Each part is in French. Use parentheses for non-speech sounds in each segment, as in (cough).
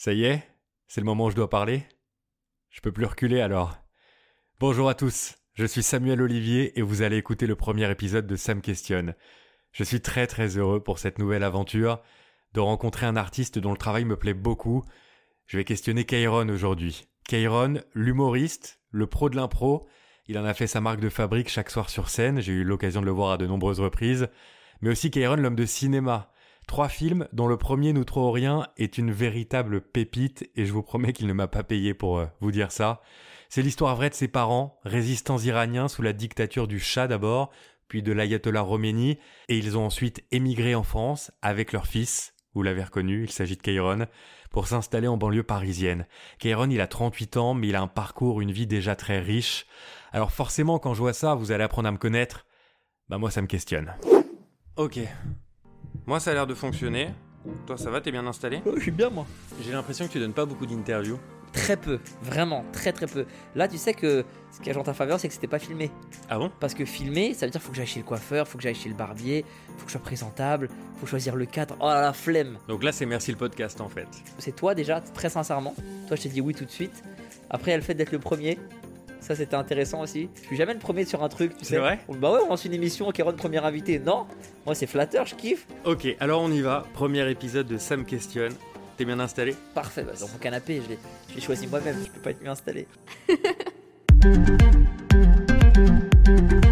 Ça y est C'est le moment où je dois parler Je peux plus reculer alors. Bonjour à tous, je suis Samuel Olivier et vous allez écouter le premier épisode de Sam Questionne. Je suis très très heureux pour cette nouvelle aventure, de rencontrer un artiste dont le travail me plaît beaucoup. Je vais questionner Kairon aujourd'hui. Kairon, l'humoriste, le pro de l'impro, il en a fait sa marque de fabrique chaque soir sur scène, j'ai eu l'occasion de le voir à de nombreuses reprises, mais aussi Kairon, l'homme de cinéma. Trois films dont le premier, Nous trop rien, est une véritable pépite et je vous promets qu'il ne m'a pas payé pour euh, vous dire ça. C'est l'histoire vraie de ses parents, résistants iraniens sous la dictature du Shah d'abord, puis de l'ayatollah Khomeini, et ils ont ensuite émigré en France avec leur fils, vous l'avez reconnu, il s'agit de Kairon, pour s'installer en banlieue parisienne. Kairon, il a 38 ans, mais il a un parcours, une vie déjà très riche. Alors forcément, quand je vois ça, vous allez apprendre à me connaître. Bah moi, ça me questionne. Ok. Moi, ça a l'air de fonctionner. Toi, ça va, t'es bien installé? Je suis bien moi. J'ai l'impression que tu donnes pas beaucoup d'interviews. Très peu, vraiment, très très peu. Là, tu sais que ce qui a joué en ta faveur, c'est que c'était pas filmé. Ah bon? Parce que filmer, ça veut dire faut que j'aille chez le coiffeur, faut que j'aille chez le barbier, faut que je sois présentable, faut choisir le cadre. Oh la flemme Donc là, c'est merci le podcast en fait. C'est toi déjà, très sincèrement. Toi, je t'ai dit oui tout de suite. Après, il y a le fait d'être le premier. Ça, c'était intéressant aussi. Je suis jamais le premier sur un truc, tu sais. C'est vrai Bah ouais, on lance une émission, Kéron, premier invité. Non, moi, c'est flatteur, je kiffe. Ok, alors on y va. Premier épisode de Sam Questionne. T'es bien installé Parfait, bah, dans mon canapé, je l'ai- je l'ai choisi moi-même, je peux pas être mieux installé. (laughs)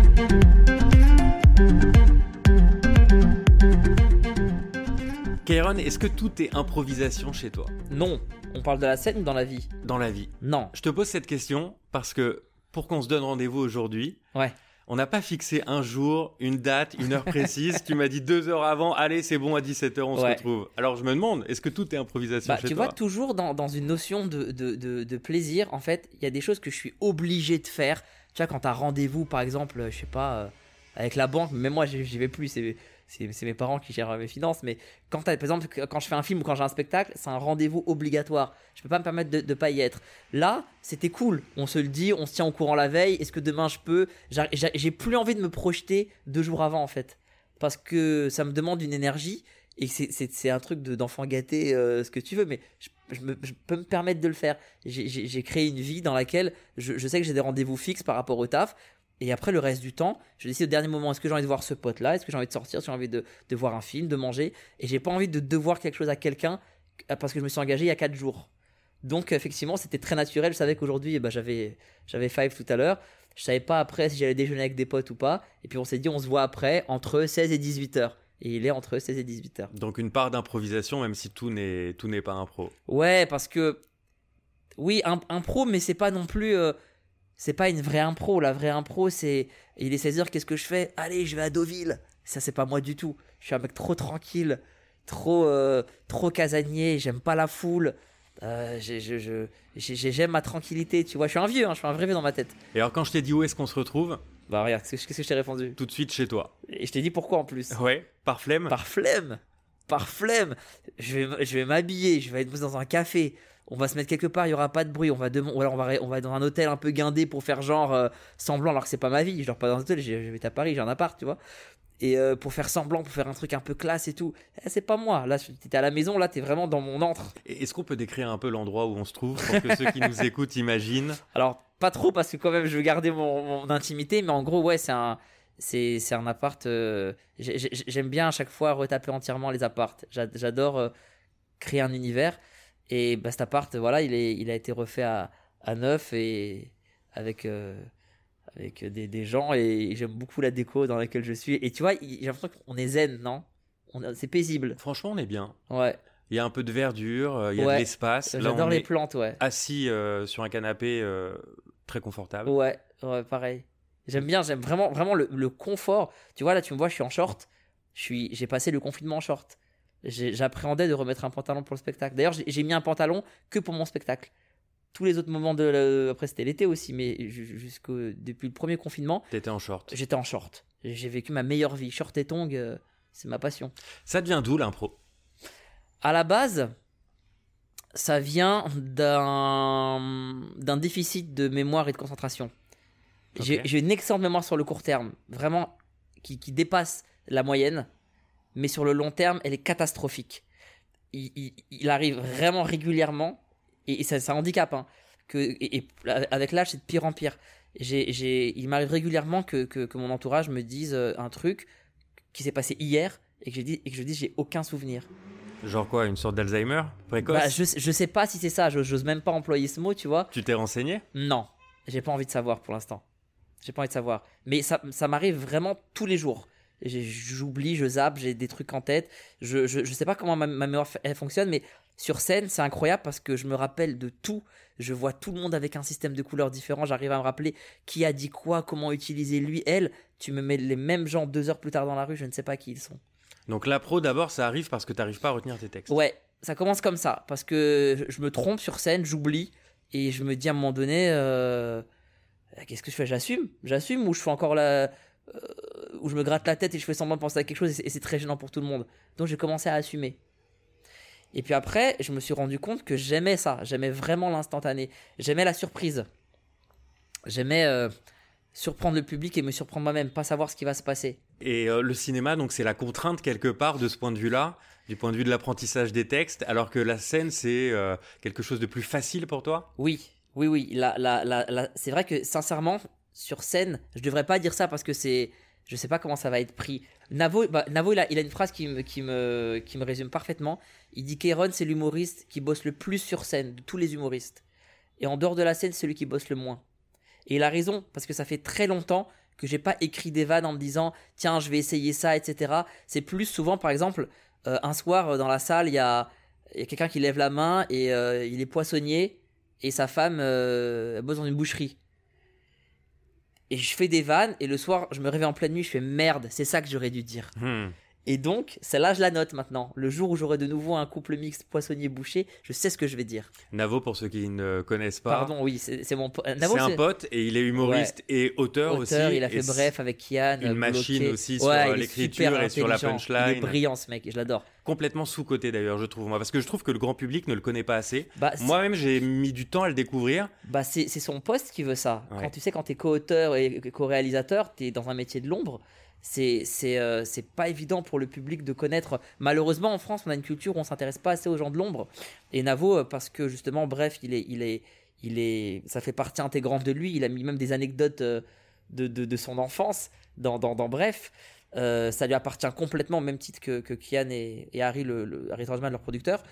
Kairon, est-ce que tout est improvisation chez toi? Non, on parle de la scène ou dans la vie? Dans la vie Non. Je te pose cette question parce que pour qu'on se donne rendez-vous aujourd'hui, Ouais. on n'a pas fixé un jour, une date, une heure précise. tu m'as dit deux heures avant, allez, c'est bon, à 17h, on se retrouve. Alors je me demande, est-ce que tout est improvisation Bah, chez tu toi? vois, toujours dans, dans une notion de, de, de, de plaisir, en fait, il y a des choses que je suis obligé de faire. Tu vois, quand tu as rendez-vous, par exemple, euh, je sais pas, euh, avec la banque, mais moi, j'y j'y vais plus, c'est c'est mes parents qui gèrent mes finances, mais quand par exemple, quand je fais un film ou quand j'ai un spectacle, c'est un rendez-vous obligatoire. Je peux pas me permettre de, de pas y être. Là, c'était cool. On se le dit, on se tient au courant la veille. Est-ce que demain je peux? J'a- j'a- J'ai plus envie de me projeter deux jours avant, en fait. Parce que ça me demande une énergie et c'est- un truc de- d'enfant gâté, euh, ce que tu veux, mais je, peux me permettre de le faire. J'ai créé une vie dans laquelle je, je sais que j'ai des rendez-vous fixes par rapport au taf. Et après, le reste du temps, je décide au dernier moment est-ce que j'ai envie de voir ce pote-là? Est-ce que j'ai envie de sortir? Est-ce que j'ai envie de, de voir un film, de manger? Et j'ai pas envie de devoir quelque chose à quelqu'un euh, parce que je me suis engagé il y a 4 jours. Donc, effectivement, c'était très naturel. Je savais qu'aujourd'hui, eh ben, j'avais j'avais Five tout à l'heure. Je savais pas après si j'allais déjeuner avec des potes ou pas. Et puis, on s'est dit on se voit après entre 16 et 18 heures. Et il est entre 16 et 18 heures. Donc une part d'improvisation, même si tout n'est tout n'est pas impro. Ouais, parce que oui, un, un pro, mais c'est pas non plus. euh, c'est pas une vraie impro. La vraie impro, c'est. Il est 16h, qu'est-ce que je fais? Allez, je vais à Deauville. Ça, c'est pas moi du tout. Je suis un mec trop tranquille, trop, euh, trop casanier. J'aime pas la foule. Euh, J'aime ma tranquillité, tu vois. Je suis un vieux, hein, je suis un vrai vieux dans ma tête. Et alors quand je t'ai dit où est-ce qu'on se retrouve, Bah, regarde, qu'est-ce que qu'est-ce que je t'ai répondu? Tout de suite chez toi. Et je t'ai dit pourquoi en plus. Ouais, par flemme. Par flemme. Par flemme. Je vais, je vais m'habiller, je vais être dans un café. On va se mettre quelque part, il y aura pas de bruit. On va, ou alors on va, on va dans un hôtel un peu guindé pour faire genre euh, semblant, alors que c'est pas ma vie. Je dors pas dans un hôtel, vais à Paris, j'ai un appart, tu vois. Et euh, pour faire semblant, pour faire un truc un peu classe et tout. Eh, c'est pas moi. Là, t'étais à la maison, là, t'es vraiment dans mon antre. Est-ce qu'on peut décrire un peu l'endroit où on se trouve pour que ceux qui nous (laughs) écoutent imaginent? Alors, pas trop parce que quand même, je veux garder mon, mon intimité, mais en gros, ouais, c'est un, c'est, c'est un appart. euh, j'ai- j'ai- j'aime bien à chaque fois retaper entièrement les apparts. J'a- J'adore euh, créer un univers. Et bah, cet appart, voilà, il, est, il a été refait à, à neuf et avec, euh, avec des, des gens. Et j'aime beaucoup la déco dans laquelle je suis. Et tu vois, j'ai l'impression qu'on est zen, non? On- C'est paisible. Franchement, on est bien. Ouais, Il y a un peu de verdure, euh, il y a Ouais. de l'espace. J'adore on les plantes, ouais. assis euh, sur un canapé euh, très confortable. Ouais, ouais, pareil. J'aime bien, j'aime vraiment, vraiment le, le confort. Tu vois, là, tu me vois, je suis en short. Je suis, j'ai passé le confinement en short. J'appréhendais de remettre un pantalon pour le spectacle. D'ailleurs, j'ai mis un pantalon que pour mon spectacle. Tous les autres moments de, le- après c'était l'été aussi, mais ju- jusqu'au depuis le premier confinement, T'étais en short. j'étais en short. J'ai vécu ma meilleure vie. Short et tongs, euh, c'est ma passion. Ça devient d'où l'impro? À la base, ça vient d'un déficit de mémoire et de concentration. J'ai une excellente mémoire sur le court terme, vraiment qui, qui dépasse la moyenne, mais sur le long terme, elle est catastrophique. il, il- il arrive vraiment régulièrement, et, et ça, ça handicape, hein, que, et, et avec l'âge, c'est de pire en pire. J'ai, j'ai, il m'arrive régulièrement que, que, que mon entourage me dise euh, un truc qui s'est passé hier et que, dit, et que je dis j'ai aucun souvenir. Genre quoi, une sorte d'Alzheimer précoce? Bah, je, je sais pas si c'est ça, je- j'ose même pas employer ce mot, tu vois. Tu t'es renseigné? Non, j'ai pas envie de savoir pour l'instant. J'ai pas envie de savoir. Mais ça, ça m'arrive vraiment tous les jours. J'oublie, je zappe, j'ai des trucs en tête. Je, je, je sais pas comment ma, ma mémoire elle fonctionne, mais sur scène, c'est incroyable parce que je me rappelle de tout. Je vois tout le monde avec un système de couleurs différent. J'arrive à me rappeler qui a dit quoi, comment utiliser lui, elle. Tu me mets les mêmes gens deux heures plus tard dans la rue, je ne sais pas qui ils sont. Donc la pro d'abord, ça arrive parce que t'arrives pas à retenir tes textes. Ouais, ça commence comme ça, parce que je me trompe sur scène, j'oublie, et je me dis à un moment donné, euh, qu'est-ce que je fais? J'assume, j'assume, ou je fais encore la... euh, où je me gratte la tête et je fais semblant de penser à quelque chose, et c'est- très gênant pour tout le monde. Donc j'ai commencé à assumer. Et puis après, je me suis rendu compte que j'aimais ça, j'aimais vraiment l'instantané, j'aimais la surprise. J'aimais euh, surprendre le public et me surprendre moi-même, pas savoir ce qui va se passer. Et euh, le cinéma, donc c'est la contrainte quelque part de ce point de vue-là, du point de vue de l'apprentissage des textes, alors que la scène, c'est euh, quelque chose de plus facile pour toi? Oui, oui, oui. La, la, la, la- C'est vrai que sincèrement, sur scène, je devrais pas dire ça parce que c'est. Je sais pas comment ça va être pris. Navo, bah, Navo il, a, a une phrase qui me, qui, me, qui me résume parfaitement. Il dit qu'Aaron, c'est l'humoriste qui bosse le plus sur scène de tous les humoristes. Et en dehors de la scène, c'est celui qui bosse le moins. Et il a raison, parce que ça fait très longtemps que j'ai pas écrit des vannes en me disant tiens, je vais essayer ça, etc. C'est plus souvent, par exemple, euh, un soir euh, dans la salle, il y a, a quelqu'un qui lève la main et euh, il est poissonnier et sa femme euh, bosse dans une boucherie. Et je fais des vannes et le soir, je me réveille en pleine nuit, je fais merde, c'est ça que j'aurais dû dire. Hmm. Et donc, celle-là, je la note maintenant. Le jour où j'aurai de nouveau un couple mixte poissonnier-boucher, je sais ce que je vais dire. Navo, pour ceux qui ne connaissent pas, Pardon, oui, c'est mon. po- euh, c'est un pote et il est humoriste et auteur, auteur, aussi. il a fait Bref avec Kian. une machine aussi sur, Ouais, l'écriture et sur la intelligent. Il est punchline. brillant ce mec, je l'adore. Complètement sous-côté d'ailleurs, je trouve moi, parce que je trouve que le grand public ne le connaît pas assez. Bah, Moi-même, j'ai mis du temps à le découvrir. Bah c'est c'est son poste qui veut ça. Ouais. Quand tu sais quand t'es co-auteur et co-réalisateur, t'es dans un métier de l'ombre. Euh, c'est pas évident pour le public de connaître. Malheureusement en France, on a une culture où on s'intéresse pas assez aux gens de l'ombre. Et Navo, euh, parce que justement, bref, il est il est il est ça fait partie intégrante de lui. Il a mis même des anecdotes euh, de, de, de son enfance dans dans, dans Bref. Ça lui appartient complètement au même titre que, que Kian et, et Harry, le, Harry Troutman, leur producteur.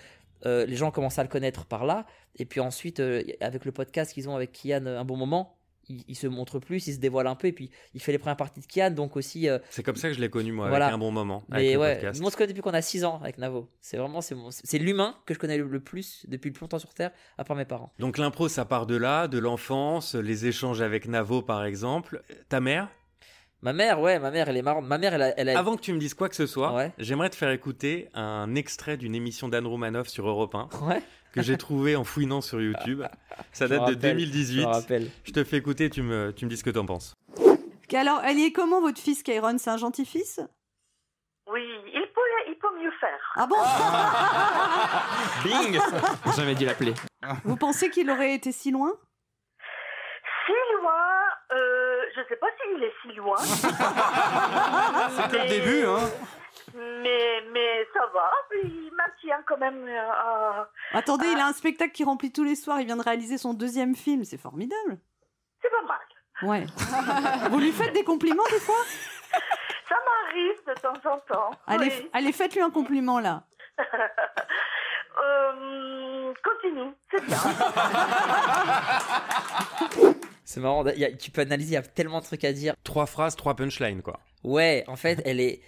Les gens commencent à le connaître par là. Et puis ensuite, avec le podcast qu'ils ont avec Kian un bon moment, il, il se montre plus, il se dévoile un peu. Et puis il fait les premières parties de Kian. Donc aussi. euh, C'est comme ça que je l'ai connu moi, Voilà. avec un bon moment, avec mais le ouais, on se connaît depuis qu'on a 6 ans avec Navo. C'est vraiment c'est mon- c'est l'humain que je connais le, le plus depuis le plus longtemps sur Terre, à part mes parents. Donc l'impro, ça part de là, de l'enfance, les échanges avec Navo par exemple. Ta mère? Ma mère, ouais, ma mère, elle est marrante. Ma mère, elle a. Elle a- Avant que tu me dises quoi que ce soit, Ouais. j'aimerais te faire écouter un extrait d'une émission d'Anne Romanoff sur Europe 1 Ouais, que j'ai trouvé en fouinant sur YouTube. (laughs) Ça date de rappelle, je 2018. me rappelle. Je te fais écouter, tu me, tu me dis ce que t'en penses. Alors, elle y est comment votre fils Kairon C'est un gentil fils Oui, il peut, il peut mieux faire. Ah bon? (laughs) Bing Jamais dû l'appeler. Vous pensez qu'il aurait été si loin Si loin, euh, je sais pas s'il est si loin. (laughs) C'est que le début, hein Mais, mais ça va, il maintient quand même. euh, à- Attendez, il a un spectacle qui remplit tous les soirs. Il vient de réaliser son deuxième film. C'est formidable. C'est pas mal. Ouais. (laughs) Vous lui faites des compliments des fois? Ça m'arrive de temps en temps. Allez, oui. allez faites-lui un compliment là. (laughs) Euh, continue, c'est bien. C'est marrant, il y a- tu peux analyser, il y a tellement de trucs à dire. Trois phrases, trois punchlines, quoi. Ouais, en fait, elle est.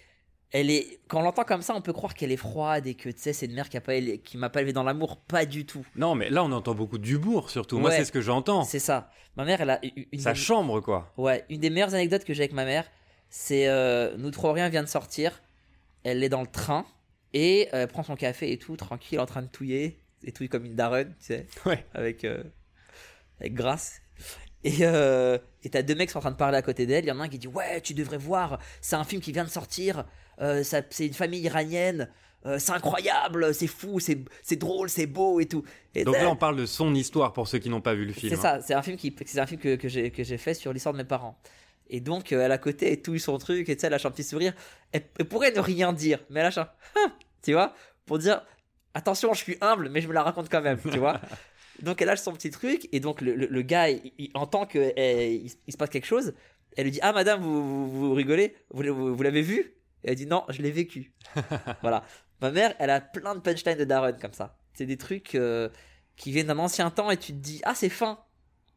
Elle est, quand on l'entend comme ça, on peut croire qu'elle est froide et que tu sais, c'est une mère qui a pas qui m'a pas élevé dans l'amour, pas du tout. Non, mais là, on entend beaucoup d'humour, surtout. Moi, c'est ce que j'entends. C'est ça. Ma mère, elle a une, Sa des- chambre, quoi. ouais, une des meilleures anecdotes que j'ai avec ma mère, c'est euh, nous trois rien vient de sortir, elle est dans le train et euh, elle prend son café et tout, tranquille, en train de touiller, et touille comme une daronne, tu sais, Ouais. avec euh, avec grâce. Et euh, et t'as deux mecs qui sont en train de parler à côté d'elle. Il y en a un qui dit ouais, tu devrais voir, c'est un film qui vient de sortir. euh, c'est une famille iranienne. euh, c'est incroyable, c'est fou, c'est drôle, c'est beau et tout. Et Donc là, on parle de son histoire pour ceux qui n'ont pas vu le film. c'est ça, c'est un film qui, c'est un film que, que j'ai que j'ai fait sur l'histoire de mes parents. Et donc elle à côté, elle touille son truc et tu sais, elle lâche un petit sourire. Elle, elle pourrait ne rien dire, mais elle lâche un, (laughs) tu vois, pour dire attention, je suis humble, mais je me la raconte quand même, tu vois. (laughs) Donc elle lâche son petit truc, et donc le, le- le gars, il, il entend que eh, il, il se passe quelque chose. Elle lui dit Ah, madame, vous, vous, vous rigolez Vous, vous, vous l'avez vu? Et elle dit Non, je l'ai vécu. (laughs) voilà. Ma mère, elle a plein de punchlines de Darren comme ça. C'est des trucs euh, qui viennent d'un ancien temps, et tu te dis Ah, c'est fin,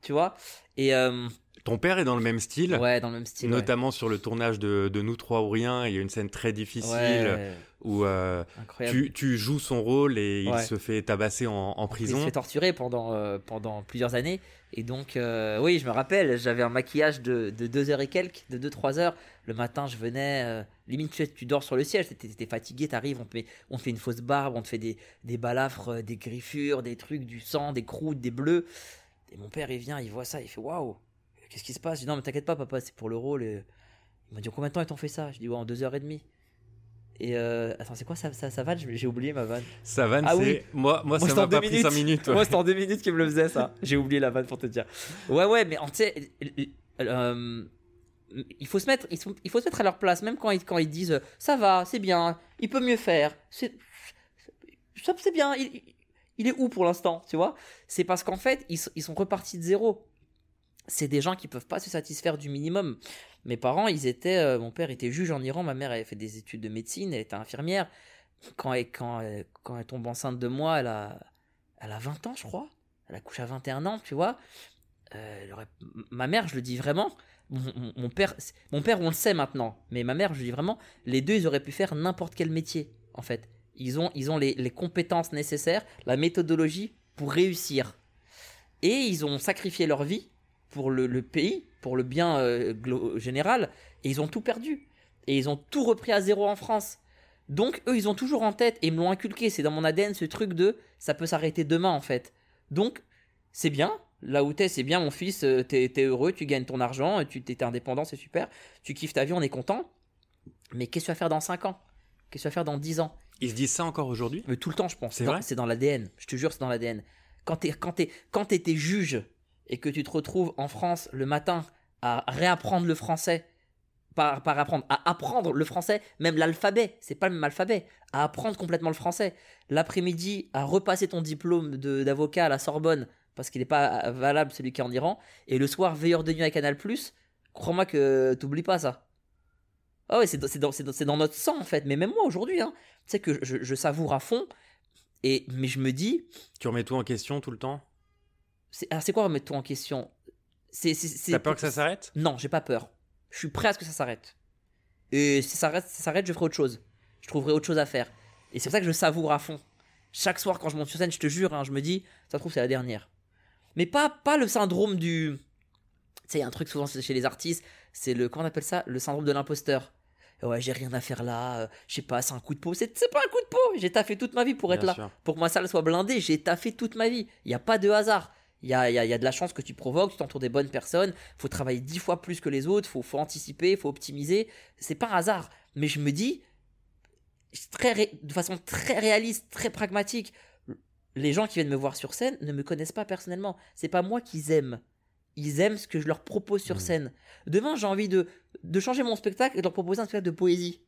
tu vois? Et euh, Ton père est dans le même style. ouais, dans le même style. ouais. Notamment sur le tournage de, de Nous trois ou rien, il y a une scène très difficile Ouais, où euh, tu, tu joues son rôle et il se fait tabasser en, en Il se prison. fait torturer pendant, euh, pendant plusieurs années. Et donc, euh, oui, je me rappelle, j'avais un maquillage de, de 2 heures et quelques, de 2-3 heures. Le matin, je venais, limite, tu, dors sur le siège, t'es t'es fatigué, t'arrives, on, te met- on te fait une fausse barbe, on te fait des, des balafres, des griffures, des trucs, du sang, des croûtes, des bleus. Et mon père, il vient, il voit ça, il fait waouh, qu'est-ce qui se passe? Je dis non, mais t'inquiète pas, papa, c'est pour le rôle. Et... Il m'a dit combien de temps ils t'ont fait ça? Je dis ouais, en 2 heures et demie. Et euh, attends, c'est quoi ça, ça, ça vanne? J'ai oublié ma vanne. Ça vanne, Ah c'est. oui. Moi, moi, Moi, ça m'a pas deux pris 5 minutes. minutes. ouais. Moi, c'était en deux minutes qu'il me le faisait, ça. (laughs) J'ai oublié la vanne pour te dire. Ouais, ouais, mais en tu sais, euh, il faut se mettre, il faut, il faut se mettre à leur place, même quand ils, quand ils disent euh, ça va, c'est bien, il peut mieux faire, c'est, c'est bien, il, il- est où pour l'instant, tu vois? C'est parce qu'en fait, ils, ils sont repartis de zéro. C'est des gens qui peuvent pas se satisfaire du minimum. Mes parents, ils étaient, euh, mon père était juge en Iran, ma mère avait fait des études de médecine, elle était infirmière. Quand elle, quand, elle- quand elle tombe enceinte de moi, elle a, elle a 20 ans, je crois. Elle accouche à 21 ans, tu vois. Euh, Ma mère, je le dis vraiment. Mon, père, mon père, on le sait maintenant. Mais ma mère, je le dis vraiment. Les deux, ils auraient pu faire n'importe quel métier, en fait. Ils ont, ils ont les, les compétences nécessaires, la méthodologie pour réussir. Et ils ont sacrifié leur vie pour le, le pays, pour le bien euh, général. Et ils ont tout perdu. Et ils ont tout repris à zéro en France. Donc, eux, ils ont toujours en tête et ils me l'ont inculqué. C'est dans mon ADN ce truc de ça peut s'arrêter demain, en fait. Donc, c'est bien. Là où t'es, c'est bien, mon fils. euh, T'es t'es heureux, tu gagnes ton argent, tu t'es indépendant, c'est super. Tu kiffes ta vie, on est content. Mais qu'est-ce que tu vas faire dans 5 ans? Qu'est-ce que tu vas faire dans 10 ans? Ils se disent ça encore aujourd'hui? Mais tout le temps, je pense. C'est dans- vrai? C'est dans l'ADN. Je te jure, c'est dans l'ADN. Quand t'es quand quand t'étais juge et que tu te retrouves en France le matin à réapprendre le français, par, par apprendre, à apprendre le français, même l'alphabet, c'est pas le même alphabet, à apprendre complètement le français. L'après-midi, à repasser ton diplôme d'avocat à la Sorbonne parce qu'il n'est pas valable celui qui est en Iran, et le soir veilleur de nuit à Canal+, crois-moi que t'oublies pas ça. Ah ouais, c'est dans, dans- dans notre sang en fait, mais même moi aujourd'hui, hein, tu sais que je, je savoure à fond, et, mais je me dis, Tu remets tout en question tout le temps? C'est quoi remettre tout en question? C'est T'as peur que ça s'arrête? Non, j'ai pas peur. Je suis prêt à ce que ça s'arrête. Et si ça s'arrête, ça s'arrête, je ferai autre chose. Je trouverai autre chose à faire. Et c'est pour ça que je savoure à fond. Chaque soir quand je monte sur scène, je te jure, hein, je me dis, ça trouve c'est la dernière. Mais pas, pas le syndrome du... Tu sais, il y a un truc souvent chez les artistes, c'est le... Comment on appelle ça? Le syndrome de l'imposteur. Ouais, j'ai rien à faire là, euh, je sais pas, c'est un coup de peau. C'est c'est pas un coup de peau, j'ai taffé toute ma vie pour être Bien là. sûr. Pour que ma salle soit blindée, j'ai taffé toute ma vie. Il n'y a pas de hasard. Il y a, y a- y a de la chance que tu provoques, tu t'entoures des bonnes personnes, faut travailler dix fois plus que les autres, faut, faut anticiper, faut optimiser. C'est pas un hasard. Mais je me dis, très ré- de façon très réaliste, très pragmatique, les gens qui viennent me voir sur scène ne me connaissent pas personnellement. C'est pas moi qu'ils aiment. Ils aiment ce que je leur propose sur Mhm. scène. Demain, j'ai envie de, de changer mon spectacle et de leur proposer un spectacle de poésie.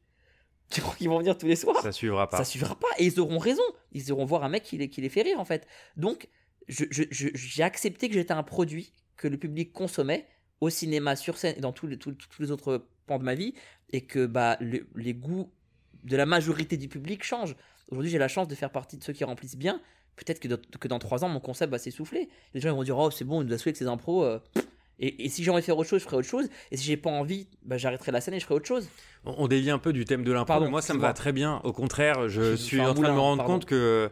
Tu crois qu'ils vont venir tous les soirs? Ça suivra pas. ça suffira pas. Et ils auront raison. Ils iront voir un mec qui les, qui les fait rire, en fait. Donc, je- je- je- j'ai accepté que j'étais un produit que le public consommait au cinéma, sur scène et dans tous les, tous, tous les autres pans de ma vie. Et que bah, le- les goûts de la majorité du public changent. Aujourd'hui, j'ai la chance de faire partie de ceux qui remplissent bien. Peut-être que, dans- que dans trois ans, mon concept va s'essouffler. Les gens ils vont dire Oh, c'est bon, il nous a saoulé avec ses impros. euh. Et, et si j'ai envie de faire autre chose, je ferai autre chose. Et si j'ai pas envie, bah, j'arrêterai la scène et je ferai autre chose. On on dévie un peu du thème de l'impro. Moi, ça me va très bien. Au contraire, je Je suis en train de me rendre pardon. compte que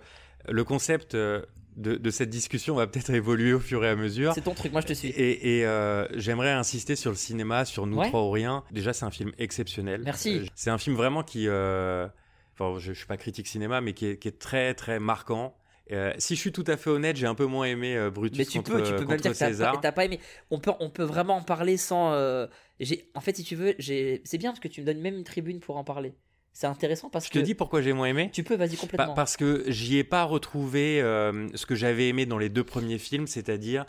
le concept euh, de, de cette discussion va peut-être (laughs) évoluer au fur et à mesure. C'est ton truc, moi je te suis. Et, et, euh, j'aimerais insister sur le cinéma, sur Nous Ouais. trois ou rien. Déjà, c'est un film exceptionnel. Merci. Euh, c'est un film vraiment qui, euh, enfin, je, je suis pas critique cinéma, mais qui est, qui est très très marquant. Euh, si je suis tout à fait honnête, j'ai un peu moins aimé euh, Brutus Mais tu contre, peux, tu peux dire que t'as César. pas, t'as pas aimé. On peut, on peut vraiment en parler sans. euh, j'ai, en fait, si tu veux, j'ai, c'est bien parce que tu me donnes même une tribune pour en parler. C'est intéressant parce Je te que dis pourquoi j'ai moins aimé. tu peux, vas-y Pa- complètement. parce que j'y ai pas retrouvé euh, ce que j'avais aimé dans les deux premiers films, c'est-à-dire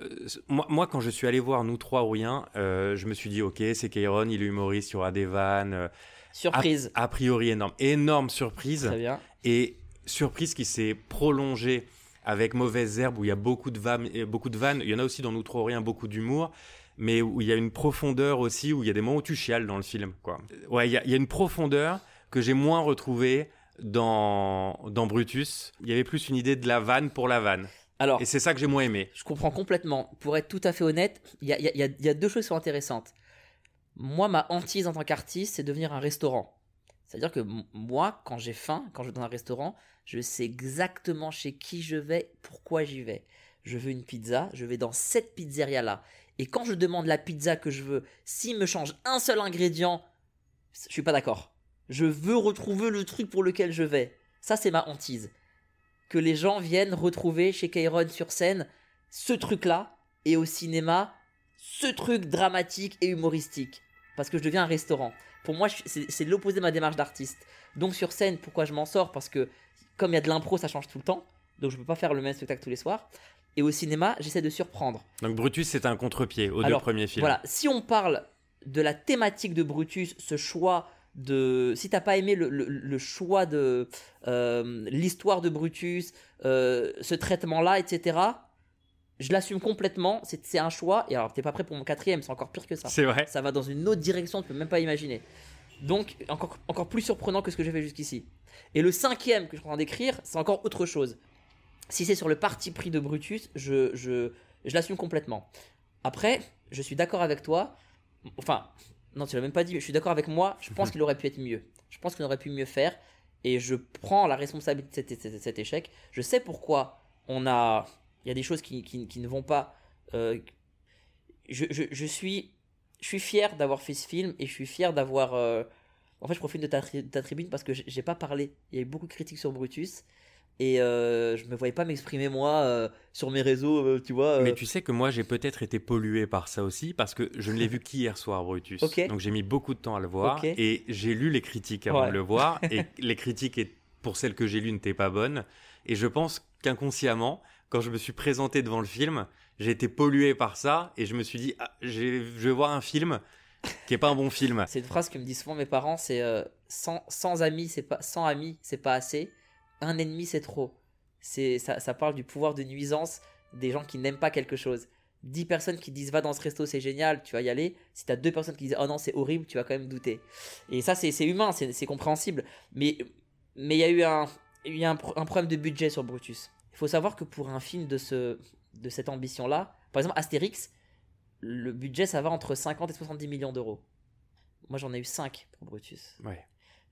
euh, moi, moi, quand je suis allé voir Nous trois ou rien, euh, je me suis dit ok, c'est Kairon, il est humoriste, il y aura des vannes, Surprise. a, a priori énorme, énorme surprise. Très bien. Et surprise qui s'est prolongée avec Mauvaise Herbe, où il y a beaucoup de, vannes, beaucoup de vannes. Il y en a aussi dans Nous Trop Rien, beaucoup d'humour. Mais où il y a une profondeur aussi, où il y a des moments où tu chiales dans le film. Quoi. Ouais, il y, a, il y a une profondeur que j'ai moins retrouvée dans, dans Brutus. Il y avait plus une idée de la vanne pour la vanne. Alors, Et c'est ça que j'ai moins aimé. je comprends complètement. Pour être tout à fait honnête, il y a, y a- y a- deux choses qui sont intéressantes. Moi, ma hantise en tant qu'artiste, c'est devenir un restaurant. C'est-à-dire que moi, quand j'ai faim, quand je vais dans un restaurant, je sais exactement chez qui je vais, pourquoi j'y vais. Je veux une pizza, je vais dans cette pizzeria-là. Et quand je demande la pizza que je veux, s'il me change un seul ingrédient, je suis pas d'accord. Je veux retrouver le truc pour lequel je vais. Ça, c'est ma hantise. Que les gens viennent retrouver chez Kairon sur scène ce truc-là, et au cinéma, ce truc dramatique et humoristique. Parce que je deviens un restaurant. Pour moi, c'est l'opposé de ma démarche d'artiste. Donc sur scène, pourquoi je m'en sors? Parce que comme il y a de l'impro, ça change tout le temps. Donc je peux pas faire le même spectacle tous les soirs. Et au cinéma, j'essaie de surprendre. Donc Brutus, c'est un contre-pied aux Alors, deux premiers films. Voilà, si on parle de la thématique de Brutus, ce choix de... Si t'as pas aimé le, le- le choix de euh, l'histoire de Brutus, euh, ce traitement-là, etc., je l'assume complètement, c'est c'est un choix, et alors t'es pas prêt pour mon quatrième, c'est encore pire que ça. C'est vrai. Ça va dans une autre direction, tu peux même pas imaginer. Donc, encore, encore plus surprenant que ce que j'ai fait jusqu'ici. Et le cinquième que je suis en train d'écrire, c'est encore autre chose. Si c'est sur le parti pris de Brutus, je, je, je l'assume complètement. Après, je suis d'accord avec toi. Enfin, non, tu l'as même pas dit, mais je suis d'accord avec moi. Je pense qu'il aurait pu être mieux. Je pense qu'il aurait pu mieux faire. Et je prends la responsabilité de cet, échec. Je sais pourquoi on a. Il y a des choses qui, qui- ne vont pas. euh, je, je- je suis, je suis fier d'avoir fait ce film et je suis fier d'avoir. euh, En fait, je profite de ta, de ta tribune parce que j'ai pas parlé. Il y a eu beaucoup de critiques sur Brutus et euh, je me voyais pas m'exprimer moi euh, sur mes réseaux, euh, tu vois. euh, Mais tu sais que moi, j'ai peut-être été pollué par ça aussi, parce que je ne l'ai vu (laughs) qu'hier soir, Brutus. Donc j'ai mis beaucoup de temps à le voir, et j'ai lu les critiques avant Ouais. de le voir, (laughs) et les critiques, pour celles que j'ai lues, n'étaient pas bonnes. Et je pense qu'inconsciemment, quand je me suis présenté devant le film, j'ai été pollué par ça, et je me suis dit, ah, je vais voir un film qui est pas un bon film. (laughs) C'est une phrase que me disent souvent mes parents, c'est euh, sans, sans amis, c'est pas sans amis, c'est pas assez. Un ennemi, c'est trop. C'est ça, ça parle du pouvoir de nuisance des gens qui n'aiment pas quelque chose. 10 personnes qui disent va dans ce resto, c'est génial, tu vas y aller. Si t'as deux personnes qui disent oh non, c'est horrible, tu vas quand même douter. Et ça, c'est humain, c'est compréhensible. Mais mais il y a eu un y a un, pro- un problème de budget sur Brutus. Il faut savoir que pour un film de ce de cette ambition-là, par exemple Astérix, le budget ça va entre 50 et 70 millions d'euros. Moi j'en ai eu 5 pour Brutus. Ouais.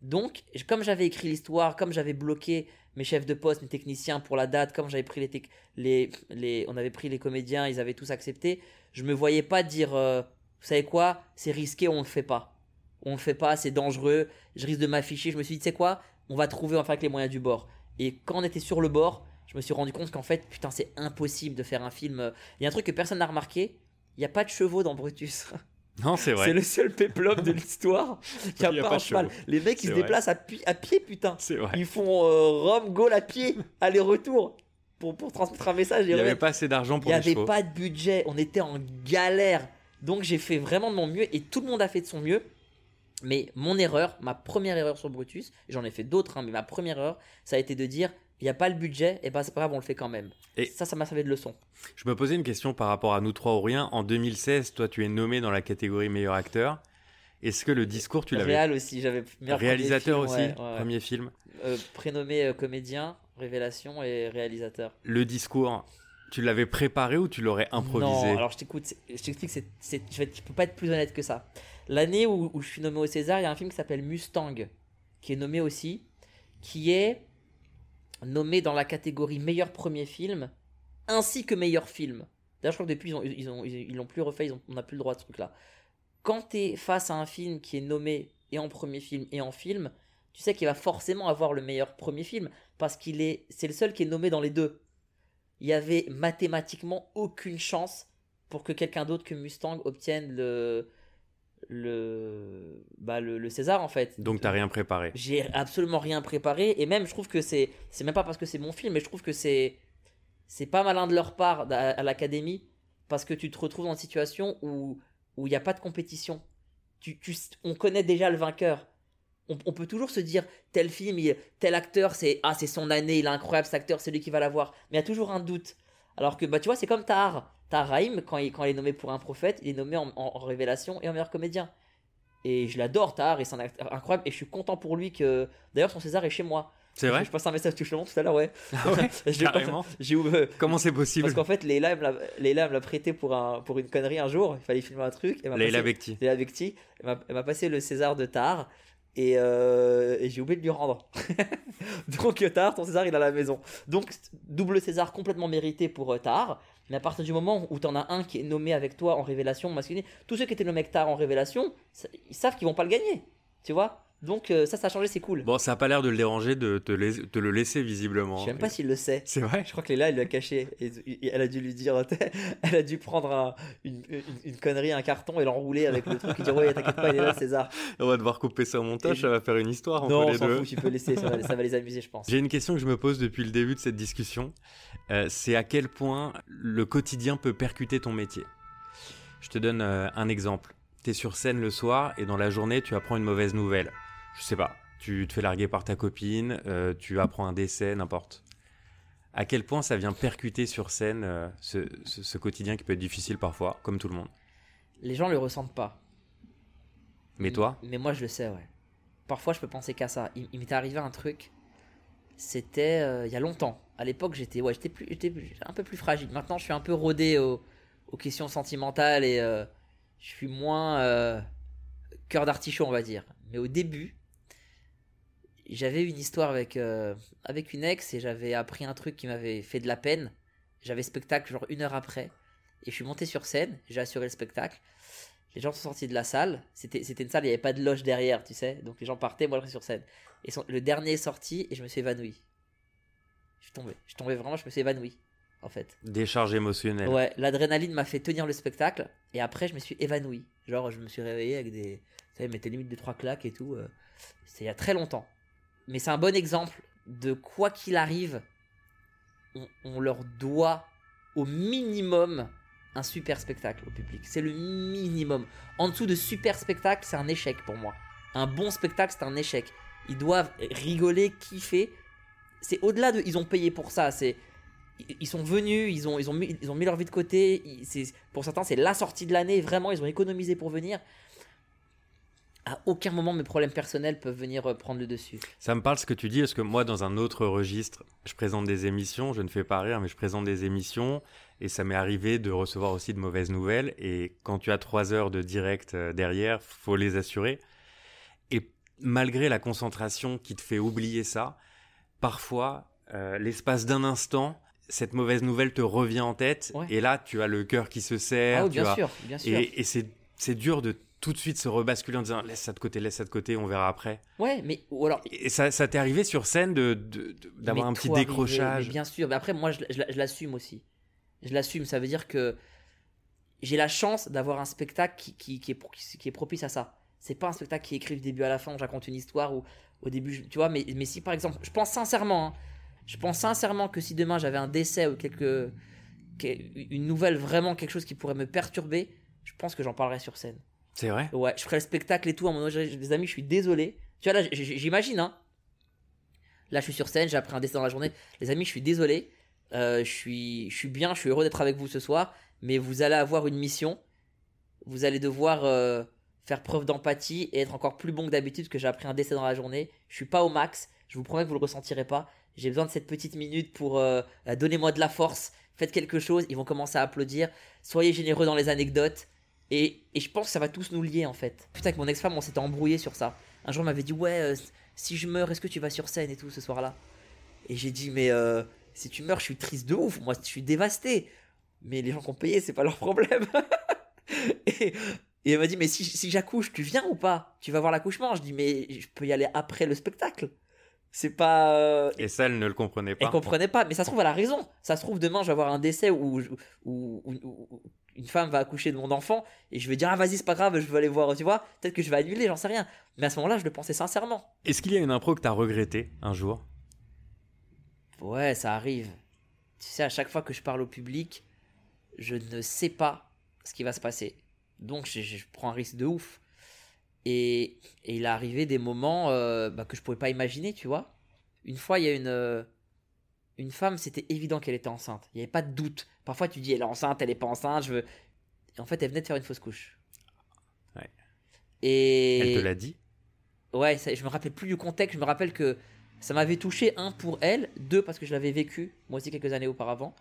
Donc, comme j'avais écrit l'histoire, comme j'avais bloqué mes chefs de poste, mes techniciens pour la date, comme j'avais pris les, les, les, on avait pris les comédiens, ils avaient tous accepté, je me voyais pas dire, euh, vous savez quoi, c'est risqué, on le fait pas. On le fait pas, c'est dangereux, je risque de m'afficher. Je me suis dit, sais quoi, on va trouver, on va faire avec les moyens du bord. Et quand on était sur le bord, je me suis rendu compte qu'en fait, putain, c'est impossible de faire un film. euh, Il y a un truc que personne n'a remarqué, il n'y a pas de chevaux dans Brutus. (laughs) Non, c'est vrai. C'est le seul péplum de l'histoire. (laughs) Il n'y a, pas, un cheval. Les mecs, ils se vrai. déplacent à, pi- à pied, putain. C'est vrai. Ils font euh, Rome, Gaulle à pied, (laughs) aller-retour, pour, pour transmettre un message. Il n'y avait pas assez d'argent il pour n'y les avait chevaux. pas de budget. On était en galère. Donc j'ai fait vraiment de mon mieux et tout le monde a fait de son mieux. Mais mon erreur, ma première erreur sur Brutus, j'en ai fait d'autres, hein, mais ma première erreur, ça a été de dire il n'y a pas le budget, et ben c'est pas grave, on le fait quand même. Et- ça, ça m'a servi de leçon. Je me posais une question par rapport à Nous trois ou rien. En 2016, toi, tu es nommé dans la catégorie meilleur acteur. Est-ce que le discours, tu l'avais Réal aussi, j'avais Réalisateur film, aussi, ouais, ouais, ouais. premier film. Euh, prénommé euh, comédien, révélation et réalisateur. Le discours, tu l'avais préparé ou tu l'aurais improvisé Non, alors je t'écoute, je t'explique, c'est, c'est- je, je peux pas être plus honnête que ça. L'année où, où je suis nommé au César, il y a un film qui s'appelle Mustang, qui est nommé aussi, qui est nommé dans la catégorie meilleur premier film, ainsi que meilleur film. D'ailleurs, je crois que depuis, ils ont, ils ont, ils l'ont plus refait, ils on n'a plus le droit de ce truc-là. Quand tu es face à un film qui est nommé et en premier film et en film, tu sais qu'il va forcément avoir le meilleur premier film, parce qu'il est, c'est le seul qui est nommé dans les deux il y avait mathématiquement aucune chance pour que quelqu'un d'autre que Mustang obtienne le le bah le, le César en fait. Donc, t'as rien préparé. J'ai absolument rien préparé et même je trouve que c'est c'est même pas parce que c'est mon film mais je trouve que c'est c'est pas malin de leur part à, à l'académie parce que tu te retrouves dans une situation où où il n'y a pas de compétition. Tu, tu on connaît déjà le vainqueur. On, on peut toujours se dire tel film, il- tel acteur, c'est ah c'est son année, il est incroyable cet acteur, c'est lui qui va l'avoir. Mais il y a toujours un doute. Alors que bah tu vois, c'est comme Tahar. Tahar Rahim, quand il, quand il est nommé pour un prophète, il est nommé en, en- en révélation et en meilleur comédien. Et je l'adore, Tahar, et c'est un acteur incroyable. Et je suis content pour lui que. D'ailleurs, son César est chez moi. C'est vrai Je passe un message touche le monde tout à l'heure, ouais. Ah ouais. (laughs) J'ai ouvert- Comment c'est possible Parce qu'en fait, Leila me l'a- prêté pour, un, pour une connerie un jour. Il fallait filmer un truc. Leila Bekti. Leila Bekti. Elle m'a- passé le César de Tar. Et, euh, et j'ai oublié de lui rendre. (laughs) Donc euh, Tar, ton César, il est à la maison. Donc double César complètement mérité pour euh, Tar. Mais à partir du moment où tu en as un qui est nommé avec toi en révélation masculine, tous ceux qui étaient nommés avec en révélation, ils savent qu'ils vont pas le gagner. Tu vois? Donc euh, ça, ça a changé, c'est cool. Bon, ça a pas l'air de le déranger de te, le laisser visiblement. Je sais même pas s'il le sait. C'est vrai Je crois que Léla, elle l'a caché. Et, et elle a dû lui dire, (laughs) elle a dû prendre un- une, une- une connerie, un carton et l'enrouler avec le truc et dire ouais, t'inquiète pas, il est là, César. On va devoir couper ça au montage, Et- ça va faire une histoire entre Non, on s'en fout, tu peux laisser, ça va, ça va les amuser, je pense. J'ai une question que je me pose depuis le début de cette discussion. Euh, c'est à quel point le quotidien peut percuter ton métier? Je te donne euh, un exemple. Tu es sur scène le soir et dans la journée, tu apprends une mauvaise nouvelle. Je sais pas, tu te fais larguer par ta copine, euh, tu apprends un décès, n'importe. À quel point ça vient percuter sur scène euh, ce, ce- ce quotidien qui peut être difficile parfois, comme tout le monde? Les gens le ressentent pas. Mais toi, Mais moi, je le sais, ouais. Parfois, je peux penser qu'à ça. Il, il m'était arrivé un truc. C'était euh, il y a longtemps. À l'époque, j'étais ouais, j'étais plus, j'étais plus- un peu plus fragile. Maintenant, je suis un peu rodé aux, aux questions sentimentales et je suis moins cœur d'artichaut, on va dire. Mais au début, j'avais une histoire avec, euh, avec une ex et j'avais appris un truc qui m'avait fait de la peine. J'avais spectacle genre une heure après et je suis monté sur scène, j'ai assuré le spectacle. Les gens sont sortis de la salle. C'était, c'était une salle, il n'y avait pas de loge derrière, tu sais. Donc les gens partaient, moi je restais sur scène. Et son- le dernier est sorti et je me suis évanoui. Je suis tombé. Je suis tombé vraiment, je me suis évanoui, en fait. décharge émotionnelle. Ouais, l'adrénaline m'a fait tenir le spectacle et après je me suis évanoui. Genre je me suis réveillé avec des. Tu sais, mettait limite des trois claques et tout. euh. C'était il y a très longtemps. Mais c'est un bon exemple de quoi qu'il arrive, on, leur doit au minimum un super spectacle au public. C'est le minimum. En dessous de super spectacle, c'est un échec pour moi. Un bon spectacle, c'est un échec. Ils doivent rigoler, kiffer. C'est au-delà de. Ils ont payé pour ça. C'est ils- sont venus, ils ont, ils ont, mis, ils ont mis leur vie de côté. pour certains, c'est la sortie de l'année. Vraiment, ils ont économisé pour venir. À aucun moment, mes problèmes personnels peuvent venir euh, prendre le dessus. Ça me parle ce que tu dis, parce que moi, dans un autre registre, je présente des émissions, je ne fais pas rire, mais je présente des émissions, et ça m'est arrivé de recevoir aussi de mauvaises nouvelles, et quand tu as trois heures de direct euh, derrière, faut les assurer. Et malgré la concentration qui te fait oublier ça, parfois, euh, l'espace d'un instant, cette mauvaise nouvelle te revient en tête, Ouais. et là, tu as le cœur qui se serre, Ah oui, bien as- sûr, bien sûr. et, c'est dur de tout de suite se rebasculer en disant laisse ça de côté, laisse ça de côté, on verra après. Ouais, mais ou alors. Et ça, ça t'est arrivé sur scène de, d'avoir un petit arrivé, décrochage bien sûr, mais après, moi, je, je- je l'assume aussi. Je l'assume, ça veut dire que j'ai la chance d'avoir un spectacle qui, qui, qui est, qui est propice à ça. C'est pas un spectacle qui est écrit du début à la fin, où je raconte une histoire ou au début, tu vois, mais, mais si par exemple, je pense sincèrement, hein, je pense sincèrement que si demain j'avais un décès ou quelque, que- une nouvelle, vraiment quelque chose qui pourrait me perturber, je pense que j'en parlerais sur scène. C'est vrai? Ouais, je ferai le spectacle et tout. À mon âge, les amis, je suis désolé. Tu vois, là, j'imagine, hein. Là, je suis sur scène, j'ai appris un dessin dans la journée. Les amis, je suis désolé. Euh, je, suis, je suis bien, je suis heureux d'être avec vous ce soir. Mais vous allez avoir une mission. Vous allez devoir euh, faire preuve d'empathie et être encore plus bon que d'habitude parce que j'ai appris un décès dans la journée. Je suis pas au max. Je vous promets que vous le ressentirez pas. J'ai besoin de cette petite minute pour euh, euh, donnez-moi de la force. Faites quelque chose. Ils vont commencer à applaudir. Soyez généreux dans les anecdotes. Et, et je pense que ça va tous nous lier en fait. Putain, avec mon ex-femme, on s'était embrouillé sur ça. Un jour, elle m'avait dit Ouais, euh, si je meurs, est-ce que tu vas sur scène et tout ce soir-là? Et j'ai dit Mais euh, si tu meurs, je suis triste de ouf. Moi, je suis dévasté. Mais les gens qui ont payé, c'est pas leur problème. (laughs) et, et elle m'a dit Mais si, si j'accouche, tu viens ou pas? Tu vas voir l'accouchement? Je dis Mais je peux y aller après le spectacle. C'est pas. euh, Et ça, elle ne le comprenait pas. elle comprenait pas, mais ça se trouve, elle a raison. Ça se trouve, demain, je vais avoir un décès où, où, où- où- où une femme va accoucher de mon enfant et je vais dire, ah vas-y, c'est pas grave, je veux aller voir, tu vois. Peut-être que je vais annuler, j'en sais rien. Mais à ce moment-là, je le pensais sincèrement. Est-ce qu'il y a une impro que t'as regretté un jour? Ouais, ça arrive. Tu sais, à chaque fois que je parle au public, je ne sais pas ce qui va se passer. Donc, je, je prends un risque de ouf. Et, et il est arrivé des moments euh, bah, que je pouvais pas imaginer, tu vois. Une fois, il y a une, euh, une femme, c'était évident qu'elle était enceinte. Il n'y avait pas de doute. Parfois, tu dis, elle est enceinte, elle est pas enceinte, je veux. Et en fait, elle venait de faire une fausse couche. Ouais. Et. Elle te l'a dit? Ouais, ça- je me rappelle plus du contexte. Je me rappelle que ça m'avait touché, un, pour elle, deux, parce que je l'avais vécu, moi aussi, quelques années auparavant.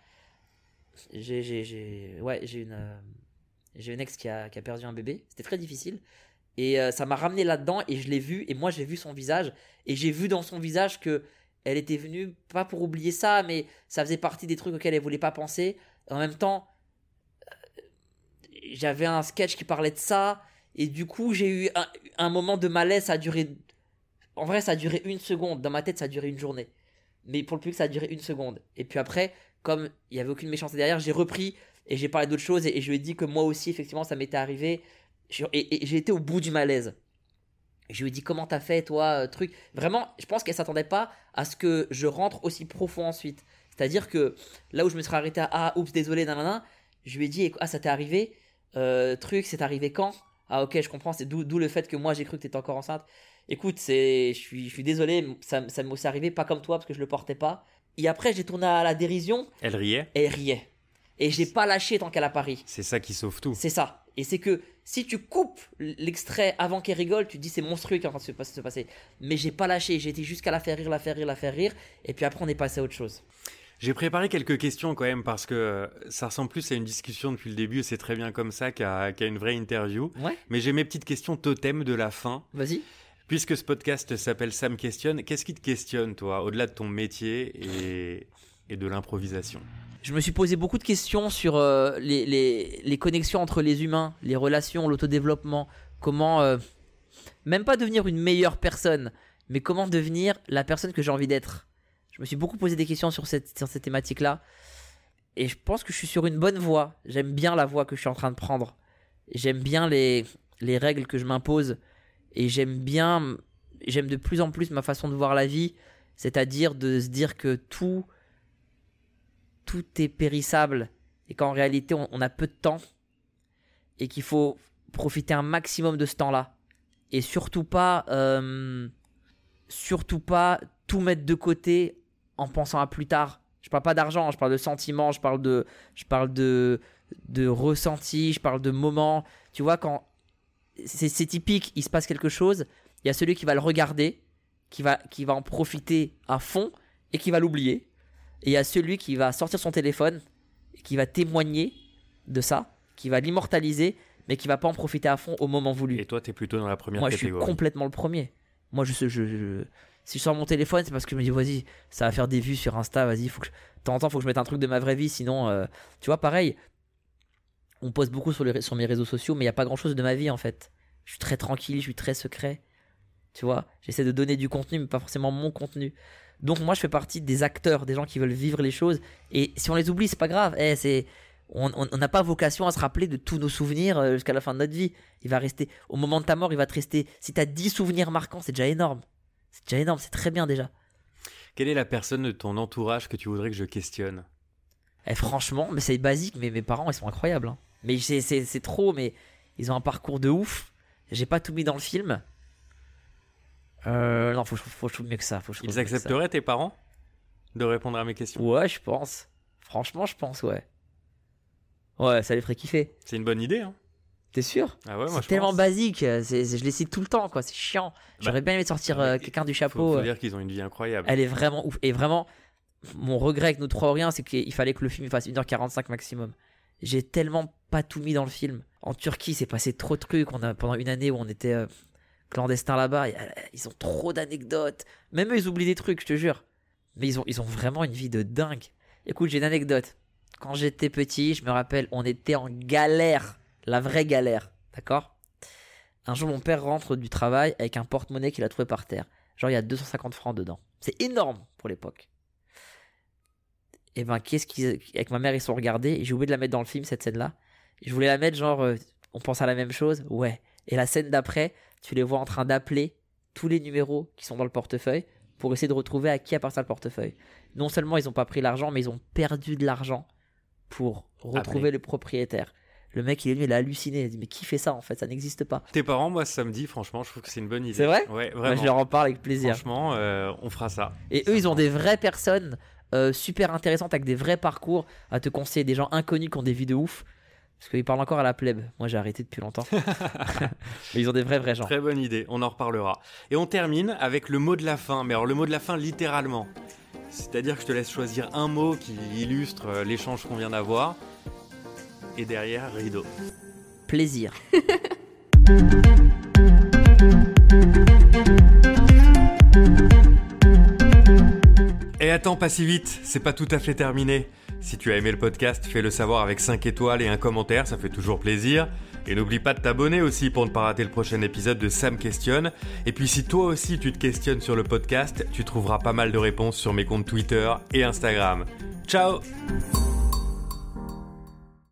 J'ai, j'ai, j'ai, ouais, j'ai une, euh, j'ai une ex qui a, qui a perdu un bébé. C'était très difficile. Et euh, ça m'a ramené là-dedans, et je l'ai vu, et moi, j'ai vu son visage, et j'ai vu dans son visage que elle était venue, pas pour oublier ça, mais ça faisait partie des trucs auxquels elle voulait pas penser. En même temps, euh, j'avais un sketch qui parlait de ça, et du coup, j'ai eu un, moment de malaise, ça a duré. En vrai, ça a duré une seconde. Dans ma tête, ça a duré une journée. Mais pour le public, ça a duré une seconde. Et puis après, comme il n'y avait aucune méchanceté derrière, j'ai repris et j'ai parlé d'autres choses et, je lui ai dit que moi aussi, effectivement, ça m'était arrivé. Et j'ai été au bout du malaise. Je lui ai dit comment t'as fait, toi, euh, truc? Vraiment, je pense qu'elle s'attendait pas à ce que je rentre aussi profond ensuite. C'est-à-dire que là où je me serais arrêté à ah, oups, désolé, nanana, je lui ai dit ah, ça t'est arrivé? Euh, Truc, c'est arrivé quand? Ah, ok, je comprends, c'est d'où le fait que moi j'ai cru que t'étais encore enceinte. Écoute, c'est, je suis, je suis désolé, ça, ça m'est arrivé pas comme toi parce que je le portais pas. Et après, j'ai tourné à la dérision Elle riait et elle riait. Et j'ai pas lâché tant qu'elle a pari. C'est ça qui sauve tout. C'est ça. Et c'est que si tu coupes l'extrait avant qu'elle rigole, tu te dis c'est monstrueux qui est en train de se pas- se passer. Mais j'ai pas lâché. J'ai été jusqu'à la faire rire, la faire rire, la faire rire. Et puis après, on est passé à autre chose. J'ai préparé quelques questions quand même parce que euh, ça ressemble plus à une discussion depuis le début et c'est très bien comme ça qu'à une vraie interview. Ouais, Mais j'ai mes petites questions totem de la fin. vas-y. Puisque ce podcast s'appelle Sam Questionne, qu'est-ce qui te questionne, toi, au-delà de ton métier et, et de l'improvisation? Je me suis posé beaucoup de questions sur euh, les, connexions entre les humains, les relations, l'autodéveloppement. Comment, euh, même pas devenir une meilleure personne, mais comment devenir la personne que j'ai envie d'être. Je me suis beaucoup posé des questions sur cette, sur cette thématique-là. Et je pense que je suis sur une bonne voie. J'aime bien la voie que je suis en train de prendre. J'aime bien les, les règles que je m'impose. Et j'aime bien, j'aime de plus en plus ma façon de voir la vie. C'est-à-dire de se dire que tout, tout est périssable et qu'en réalité on, a peu de temps et qu'il faut profiter un maximum de ce temps-là et surtout pas euh, surtout pas tout mettre de côté en pensant à plus tard. Je parle pas d'argent, je parle de sentiments, je parle de je parle de de ressenti, je parle de moments. Tu vois quand c'est c'est typique, il se passe quelque chose, il y a celui qui va le regarder, qui va qui va en profiter à fond et qui va l'oublier. Et il y a celui qui va sortir son téléphone, et qui va témoigner de ça, qui va l'immortaliser, mais qui va pas en profiter à fond au moment voulu. Et toi, t'es plutôt dans la première Moi, je suis catégorie. complètement le premier. Moi, je, je, je- si je sors mon téléphone, c'est parce que je me dis, vas-y, ça va faire des vues sur Insta, vas-y, faut que je... de temps en temps, faut que je mette un truc de ma vraie vie, sinon, euh, tu vois, pareil, on poste beaucoup sur, les, sur mes réseaux sociaux, mais il n'y a pas grand-chose de ma vie, en fait. Je suis très tranquille, je suis très secret, tu vois. J'essaie de donner du contenu, mais pas forcément mon contenu. Donc, moi, je fais partie des acteurs, des gens qui veulent vivre les choses, et si on les oublie, c'est pas grave. Eh, c'est... On n'a pas vocation à se rappeler de tous nos souvenirs euh, jusqu'à la fin de notre vie. Il va rester, au moment de ta mort, il va te rester. Si t'as 10 souvenirs marquants, c'est déjà énorme. C'est déjà énorme, c'est très bien déjà. Quelle est la personne de ton entourage que tu voudrais que je questionne? Eh, franchement, mais c'est basique, mais mes parents, ils sont incroyables. hein. Mais c'est trop, mais ils ont un parcours de ouf. J'ai pas tout mis dans le film. Euh, non, faut, faut trouve mieux que ça. Faut Ils accepteraient, tes parents, de répondre à mes questions? Ouais, je pense. Franchement, je pense, ouais. Ouais, ça les ferait kiffer. C'est une bonne idée, hein T'es sûr? Ah ouais, moi C'est tellement pense. basique. c'est- je les cite tout le temps, quoi. C'est chiant. J'aurais bien aimé sortir euh, quelqu'un du Faut, chapeau. faut euh. dire qu'ils ont une vie incroyable. Elle est vraiment ouf. Et vraiment, mon regret avec nous trois rien, c'est qu'il fallait que le film fasse 1h45 maximum. J'ai tellement pas tout mis dans le film. En Turquie, c'est passé trop de trucs. On a, pendant une année où on était euh, clandestins là-bas, ils ont trop d'anecdotes. Même eux, ils oublient des trucs, je te jure. Mais ils ont, ils ont vraiment une vie de dingue. Écoute, j'ai une anecdote. Quand j'étais petit, je me rappelle, on était en galère. La vraie galère. D'accord? Un jour, mon père rentre du travail avec un porte-monnaie qu'il a trouvé par terre. Genre, il y a 250 francs dedans. C'est énorme pour l'époque. Et ben, qu'est-ce qu'ils. Avec ma mère, ils sont regardés. J'ai oublié de la mettre dans le film, cette scène-là. Je voulais la mettre, genre, euh, on pense à la même chose? Ouais. Et la scène d'après, tu les vois en train d'appeler tous les numéros qui sont dans le portefeuille pour essayer de retrouver à qui appartient le portefeuille. Non seulement ils n'ont pas pris l'argent, mais ils ont perdu de l'argent pour retrouver Appeler. le propriétaire. Le mec, il est venu, il a halluciné. Il a dit, mais qui fait ça en fait? Ça n'existe pas. Tes parents, moi, samedi, franchement, je trouve que c'est une bonne idée. C'est vrai? Ouais, Moi, vraiment. je leur en parle avec plaisir. Franchement, euh, on fera ça. Et eux, ils ont des vraies personnes euh, super intéressantes avec des vrais parcours à te conseiller, des gens inconnus qui ont des vies de ouf. Parce qu'ils parlent encore à la plèbe. Moi, j'ai arrêté depuis longtemps. (laughs) (laughs) Mais ils ont des vrais, vrais gens. Très bonne idée, on en reparlera. Et on termine avec le mot de la fin, mais alors le mot de la fin littéralement. C'est-à-dire que je te laisse choisir un mot qui illustre euh, l'échange qu'on vient d'avoir. Et derrière, rideau. Plaisir. (laughs) Et attends, pas si vite, c'est pas tout à fait terminé. Si tu as aimé le podcast, fais-le savoir avec 5 étoiles et un commentaire, ça fait toujours plaisir. Et n'oublie pas de t'abonner aussi pour ne pas rater le prochain épisode de Sam Questionne. Et puis si toi aussi tu te questionnes sur le podcast, tu trouveras pas mal de réponses sur mes comptes Twitter et Instagram. Ciao